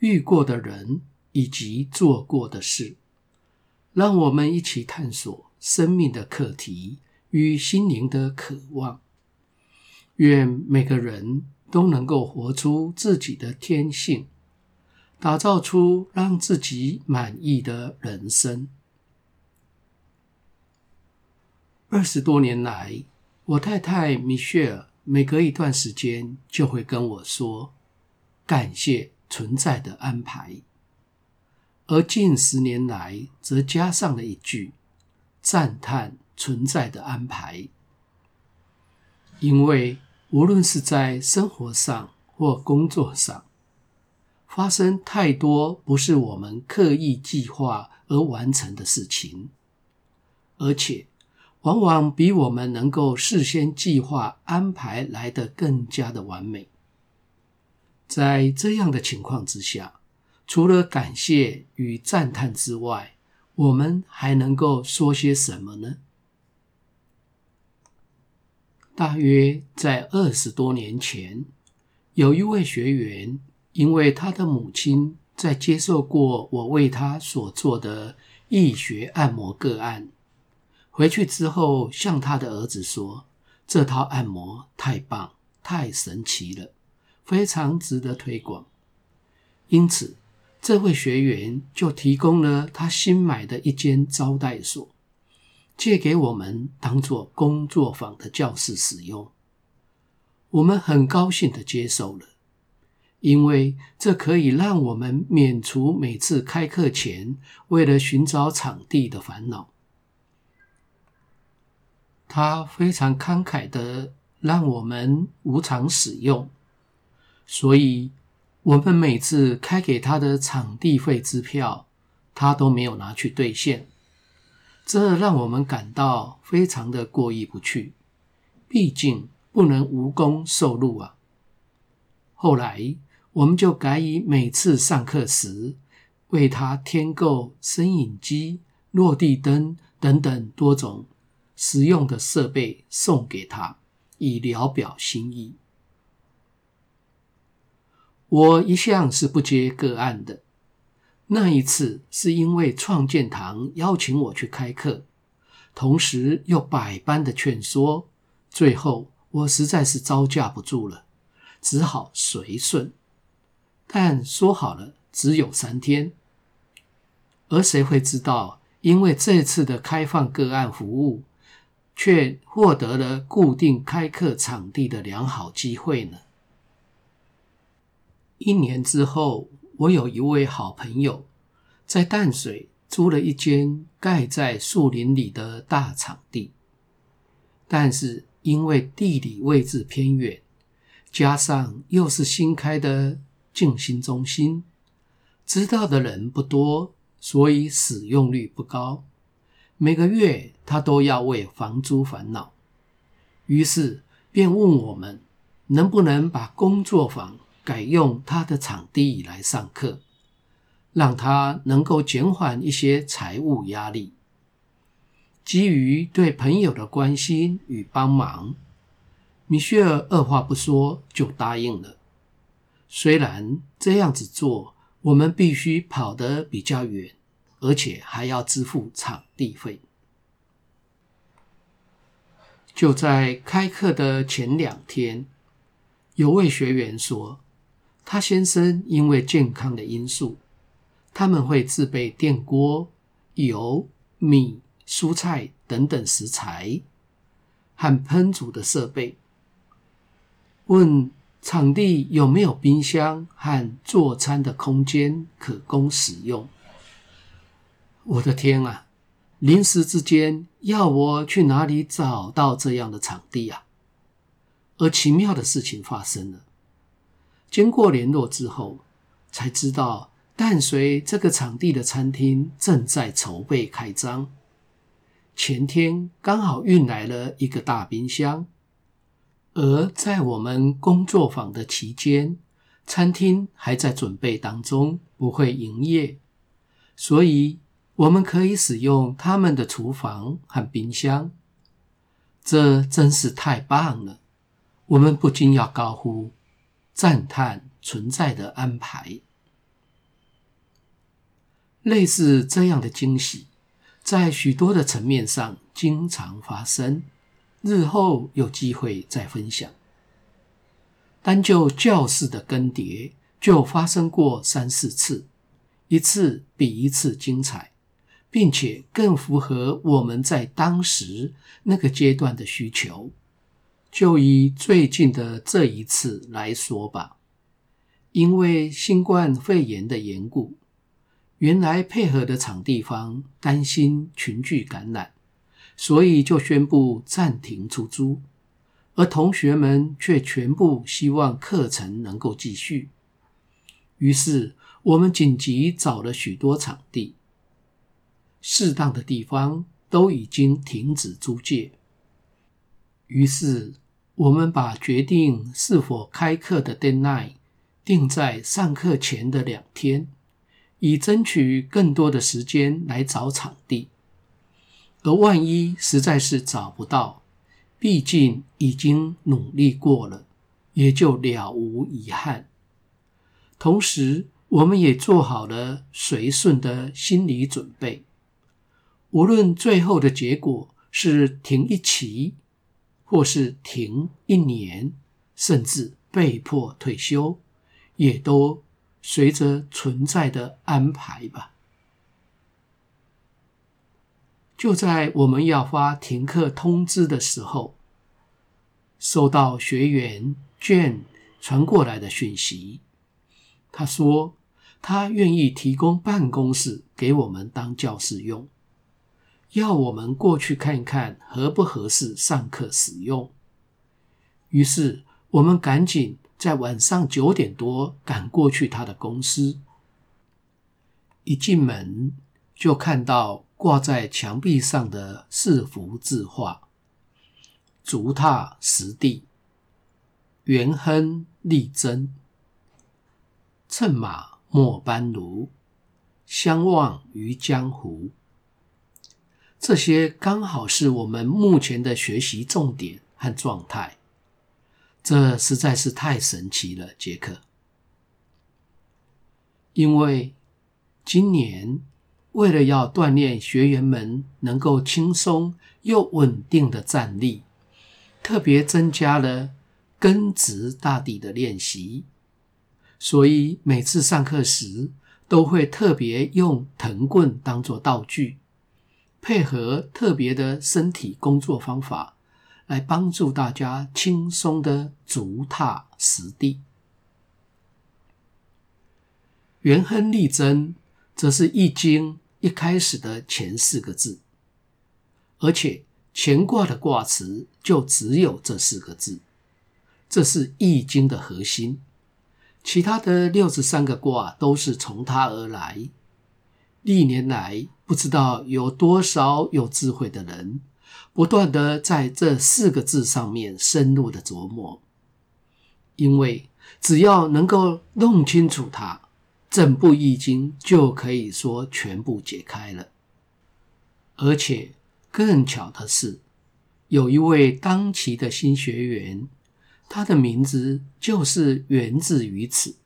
遇过的人以及做过的事，让我们一起探索生命的课题与心灵的渴望。愿每个人都能够活出自己的天性，打造出让自己满意的人生。二十多年来，我太太米歇尔每隔一段时间就会跟我说：“感谢。”存在的安排，而近十年来则加上了一句赞叹存在的安排，因为无论是在生活上或工作上，发生太多不是我们刻意计划而完成的事情，而且往往比我们能够事先计划安排来得更加的完美。在这样的情况之下，除了感谢与赞叹之外，我们还能够说些什么呢？大约在二十多年前，有一位学员，因为他的母亲在接受过我为他所做的易学按摩个案，回去之后向他的儿子说：“这套按摩太棒，太神奇了。”非常值得推广，因此这位学员就提供了他新买的一间招待所，借给我们当做工作坊的教室使用。我们很高兴的接受了，因为这可以让我们免除每次开课前为了寻找场地的烦恼。他非常慷慨的让我们无偿使用。所以，我们每次开给他的场地费支票，他都没有拿去兑现，这让我们感到非常的过意不去。毕竟不能无功受禄啊。后来，我们就改以每次上课时为他添购摄影机、落地灯等等多种实用的设备送给他，以聊表心意。我一向是不接个案的。那一次是因为创建堂邀请我去开课，同时又百般的劝说，最后我实在是招架不住了，只好随顺。但说好了只有三天，而谁会知道，因为这次的开放个案服务，却获得了固定开课场地的良好机会呢？一年之后，我有一位好朋友在淡水租了一间盖在树林里的大场地，但是因为地理位置偏远，加上又是新开的静心中心，知道的人不多，所以使用率不高。每个月他都要为房租烦恼，于是便问我们能不能把工作房。改用他的场地来上课，让他能够减缓一些财务压力。基于对朋友的关心与帮忙，米歇尔二话不说就答应了。虽然这样子做，我们必须跑得比较远，而且还要支付场地费。就在开课的前两天，有位学员说。他先生因为健康的因素，他们会自备电锅、油、米、蔬菜等等食材和烹煮的设备。问场地有没有冰箱和做餐的空间可供使用？我的天啊！临时之间要我去哪里找到这样的场地啊？而奇妙的事情发生了。经过联络之后，才知道淡水这个场地的餐厅正在筹备开张。前天刚好运来了一个大冰箱，而在我们工作坊的期间，餐厅还在准备当中，不会营业，所以我们可以使用他们的厨房和冰箱。这真是太棒了！我们不禁要高呼赞叹存在的安排。类似这样的惊喜。在许多的层面上经常发生，日后有机会再分享。单就教室的更迭，就发生过三四次，一次比一次精彩，并且更符合我们在当时那个阶段的需求。就以最近的这一次来说吧，因为新冠肺炎的缘故。原来配合的场地方担心群聚感染，所以就宣布暂停出租，而同学们却全部希望课程能够继续。于是我们紧急找了许多场地，适当的地方都已经停止租借。于是我们把决定是否开课的 deadline 定在上课前的两天。以争取更多的时间来找场地，而万一实在是找不到，毕竟已经努力过了，也就了无遗憾。同时，我们也做好了随顺的心理准备，无论最后的结果是停一期，或是停一年，甚至被迫退休，也都。随着存在的安排吧。就在我们要发停课通知的时候，收到学员卷传过来的讯息。他说他愿意提供办公室给我们当教室用，要我们过去看看合不合适上课使用。于是我们赶紧。在晚上九点多赶过去他的公司，一进门就看到挂在墙壁上的四幅字画：足踏实地，元亨利贞，乘马莫班奴，相忘于江湖。这些刚好是我们目前的学习重点和状态。这实在是太神奇了，杰克。因为今年为了要锻炼学员们能够轻松又稳定的站立，特别增加了根植大地的练习，所以每次上课时都会特别用藤棍当作道具，配合特别的身体工作方法。来帮助大家轻松的足踏实地。元亨利贞，则是易经一开始的前四个字，而且乾卦的卦辞就只有这四个字，这是易经的核心。其他的六十三个卦都是从它而来。历年来，不知道有多少有智慧的人。不断的在这四个字上面深入的琢磨，因为只要能够弄清楚它，整部易经就可以说全部解开了。而且更巧的是，有一位当期的新学员，他的名字就是源自于此，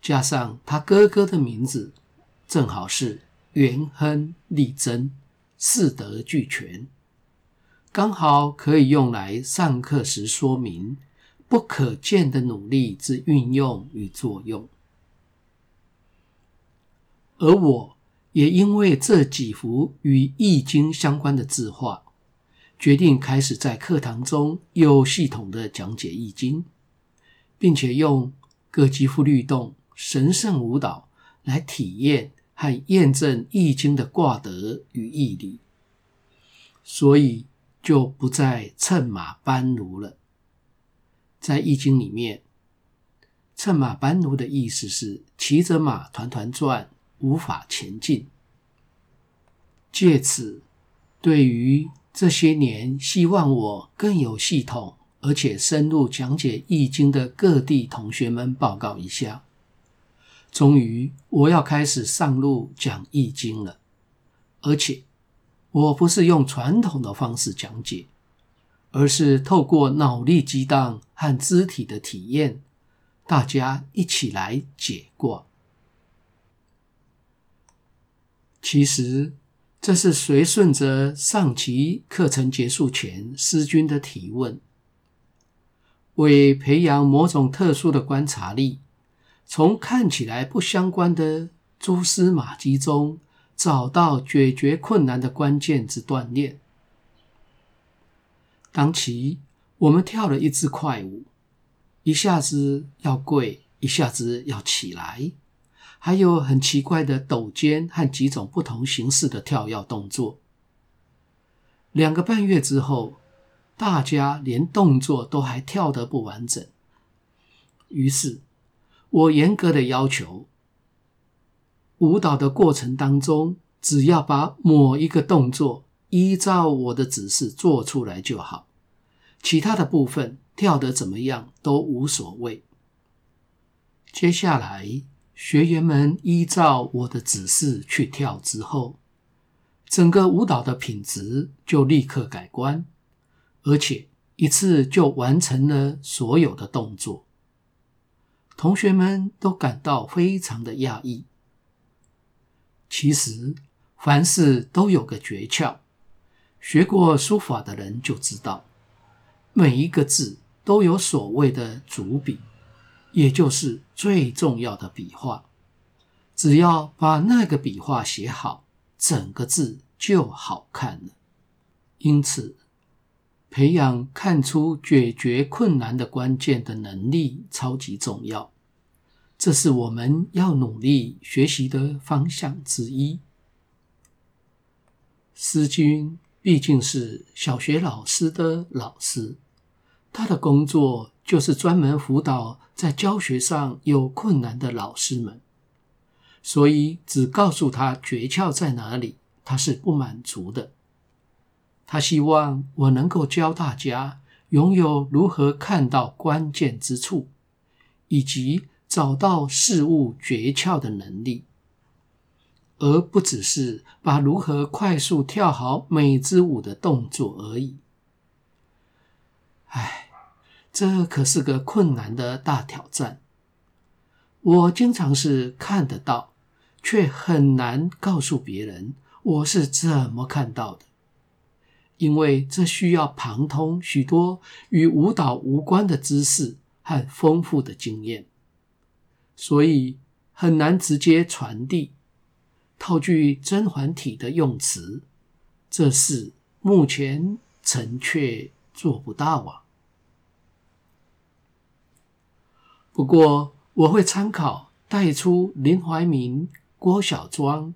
加上他哥哥的名字，正好是元亨利贞，四德俱全。刚好可以用来上课时说明不可见的努力之运用与作用，而我也因为这几幅与易经相关的字画，决定开始在课堂中有系统的讲解易经，并且用各肌肤律动、神圣舞蹈来体验和验证易经的卦德与义理，所以。就不再乘马班奴了。在易经里面，乘马班奴的意思是骑着马团团转，无法前进。借此，对于这些年希望我更有系统而且深入讲解《易经》的各地同学们报告一下：终于，我要开始上路讲《易经》了，而且我不是用传统的方式讲解，而是透过脑力激荡和肢体的体验。大家一起来解卦。其实这是随顺着上期课程结束前师君的提问，为培养某种特殊的观察力，从看起来不相关的蛛丝马迹中找到解决困难的关键之锻炼。当期我们跳了一支快舞。一下子要跪，一下子要起来，还有很奇怪的抖肩和几种不同形式的跳跃动作。两个半月之后，大家连动作都还跳得不完整。于是，我严格的要求，舞蹈的过程当中，只要把某一个动作依照我的指示做出来就好，其他的部分。跳得怎么样都无所谓。接下来，学员们依照我的指示去跳之后，整个舞蹈的品质就立刻改观，而且一次就完成了所有的动作。同学们都感到非常的讶异。其实，凡事都有个诀窍，学过书法的人就知道，每一个字。都有所谓的主笔，也就是最重要的笔画。只要把那个笔画写好，整个字就好看了。因此，培养看出解决困难的关键的能力超级重要，这是我们要努力学习的方向之一。师君毕竟是小学老师的老师。他的工作就是专门辅导在教学上有困难的老师们，所以只告诉他诀窍在哪里，他是不满足的。他希望我能够教大家拥有如何看到关键之处，以及找到事物诀窍的能力，而不只是把如何快速跳好每支舞的动作而已。唉，这可是个困难的大挑战。我经常是看得到，却很难告诉别人我是怎么看到的，因为这需要旁通许多与舞蹈无关的知识和丰富的经验，所以很难直接传递。套句甄嬛体的用词，这事目前臣却做不到啊。不过，我会参考带出林怀民、郭小庄、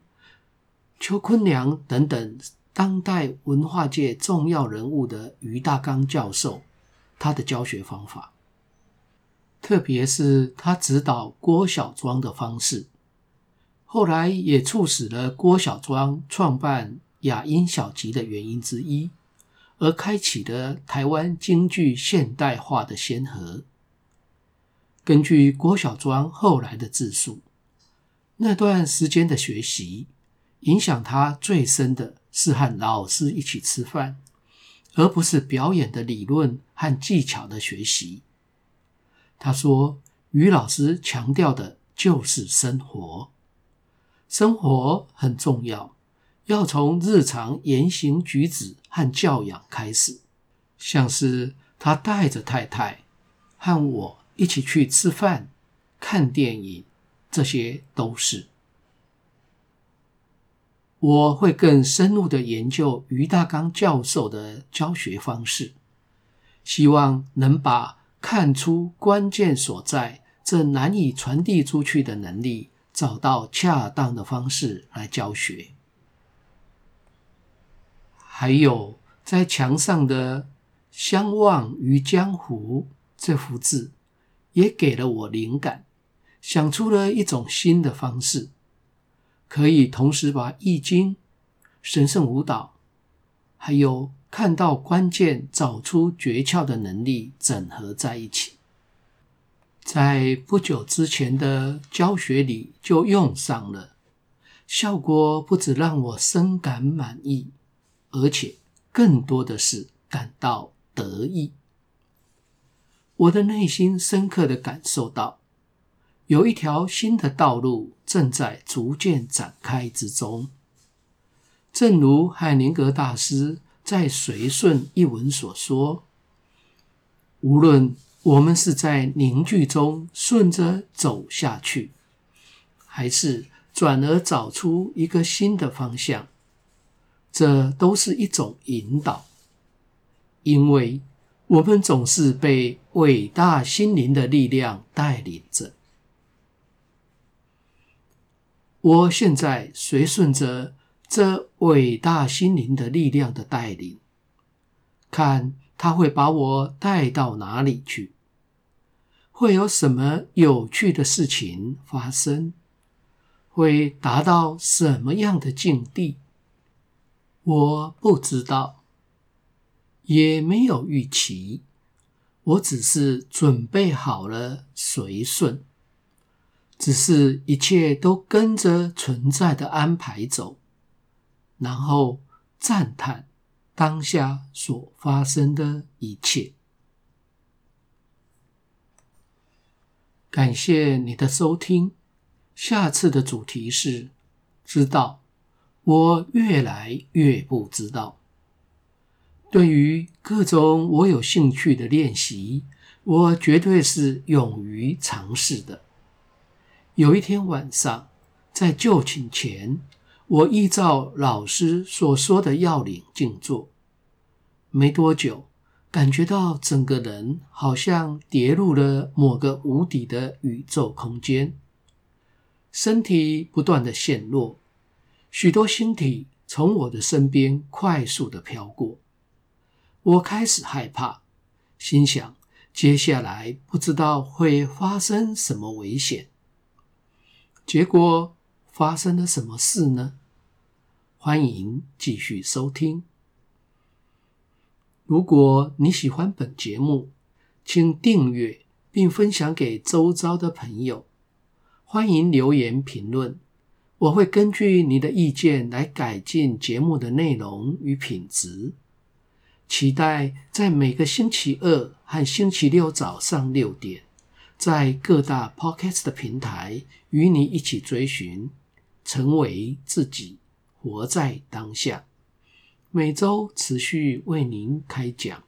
邱坤良等等当代文化界重要人物的于大刚教授，他的教学方法，特别是他指导郭小庄的方式，后来也促使了郭小庄创办雅音小集的原因之一，而开启了台湾京剧现代化的先河。根据郭小庄后来的自述，那段时间的学习影响他最深的是和老师一起吃饭，而不是表演的理论和技巧的学习。他说，于老师强调的就是生活，生活很重要，要从日常言行举止和教养开始，像是他带着太太和我。一起去吃饭、看电影，这些都是。我会更深入的研究于大刚教授的教学方式，希望能把看出关键所在这难以传递出去的能力，找到恰当的方式来教学。还有在墙上的“相忘于江湖”这幅字。也给了我灵感，想出了一种新的方式，可以同时把易经、神圣舞蹈，还有看到关键、找出诀窍的能力整合在一起。在不久之前的教学里就用上了，效果不止让我深感满意，而且更多的是感到得意。我的内心深刻地感受到，有一条新的道路正在逐渐展开之中。正如海灵格大师在《随顺》一文所说：“无论我们是在凝聚中顺着走下去，还是转而找出一个新的方向，这都是一种引导，因为。”我们总是被伟大心灵的力量带领着。我现在随顺着这伟大心灵的力量的带领，看他会把我带到哪里去，会有什么有趣的事情发生，会达到什么样的境地，我不知道。也没有预期，我只是准备好了随顺，只是一切都跟着存在的安排走，然后赞叹当下所发生的一切。感谢你的收听，下次的主题是：知道，我越来越不知道。对于各种我有兴趣的练习，我绝对是勇于尝试的。有一天晚上，在就寝前，我依照老师所说的要领静坐，没多久，感觉到整个人好像跌入了某个无底的宇宙空间，身体不断的陷落，许多星体从我的身边快速的飘过。我开始害怕，心想接下来不知道会发生什么危险。结果发生了什么事呢？欢迎继续收听。如果你喜欢本节目，请订阅并分享给周遭的朋友。欢迎留言评论，我会根据你的意见来改进节目的内容与品质。期待在每个星期二和星期六早上六点，在各大 Podcast 的平台与你一起追寻，成为自己，活在当下。每周持续为您开讲。